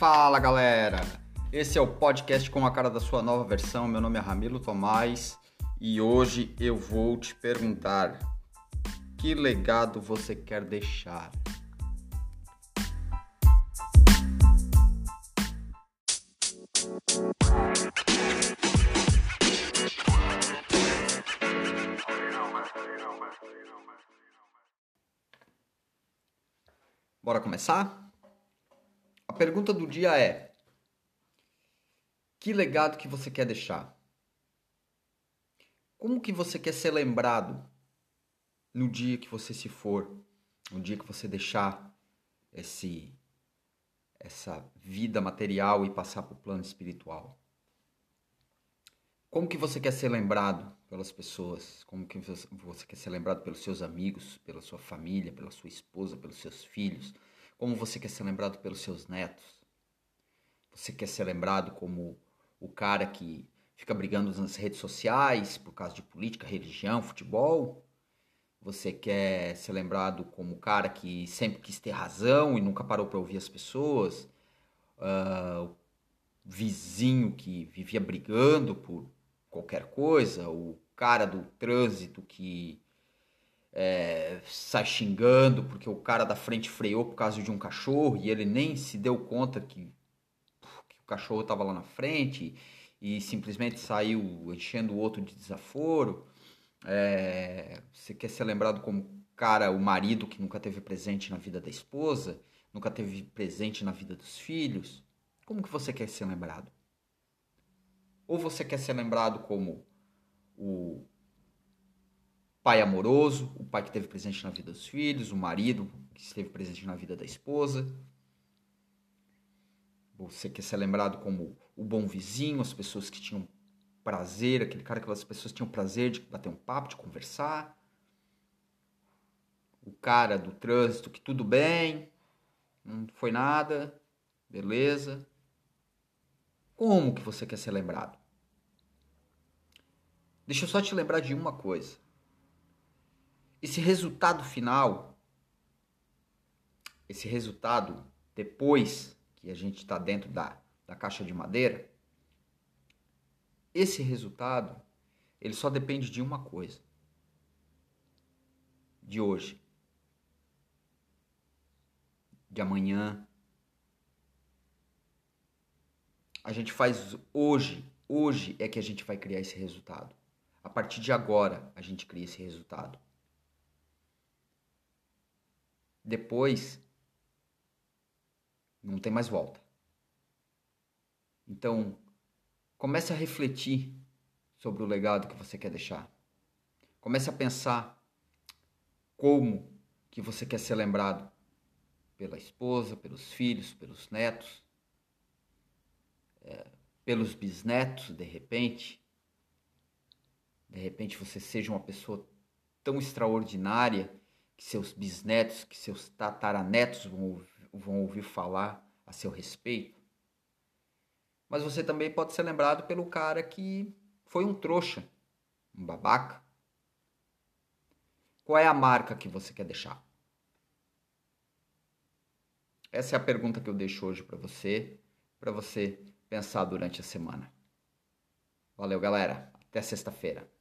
Fala galera! Esse é o podcast com a cara da sua nova versão. Meu nome é Ramiro Tomás e hoje eu vou te perguntar: que legado você quer deixar? Bora começar? Pergunta do dia é: que legado que você quer deixar? Como que você quer ser lembrado no dia que você se for, no dia que você deixar esse essa vida material e passar para o plano espiritual? Como que você quer ser lembrado pelas pessoas? Como que você quer ser lembrado pelos seus amigos, pela sua família, pela sua esposa, pelos seus filhos? Como você quer ser lembrado pelos seus netos? Você quer ser lembrado como o cara que fica brigando nas redes sociais por causa de política, religião, futebol? Você quer ser lembrado como o cara que sempre quis ter razão e nunca parou para ouvir as pessoas? Uh, o vizinho que vivia brigando por qualquer coisa, o cara do trânsito que é, sai xingando porque o cara da frente freou por causa de um cachorro e ele nem se deu conta que, que o cachorro estava lá na frente e simplesmente saiu enchendo o outro de desaforo. É, você quer ser lembrado como cara, o marido que nunca teve presente na vida da esposa, nunca teve presente na vida dos filhos. Como que você quer ser lembrado? Ou você quer ser lembrado como o pai amoroso, o pai que esteve presente na vida dos filhos, o marido que esteve presente na vida da esposa. Você quer ser lembrado como o bom vizinho, as pessoas que tinham prazer, aquele cara que as pessoas tinham prazer de bater um papo, de conversar. O cara do trânsito que tudo bem, não foi nada, beleza. Como que você quer ser lembrado? Deixa eu só te lembrar de uma coisa. Esse resultado final, esse resultado depois que a gente está dentro da, da caixa de madeira, esse resultado, ele só depende de uma coisa. De hoje. De amanhã. A gente faz hoje. Hoje é que a gente vai criar esse resultado. A partir de agora, a gente cria esse resultado. Depois, não tem mais volta. Então, comece a refletir sobre o legado que você quer deixar. Comece a pensar como que você quer ser lembrado pela esposa, pelos filhos, pelos netos, é, pelos bisnetos, de repente de repente você seja uma pessoa tão extraordinária que seus bisnetos, que seus tataranetos vão, vão ouvir falar a seu respeito. Mas você também pode ser lembrado pelo cara que foi um trouxa, um babaca. Qual é a marca que você quer deixar? Essa é a pergunta que eu deixo hoje para você, para você pensar durante a semana. Valeu, galera. Até sexta-feira.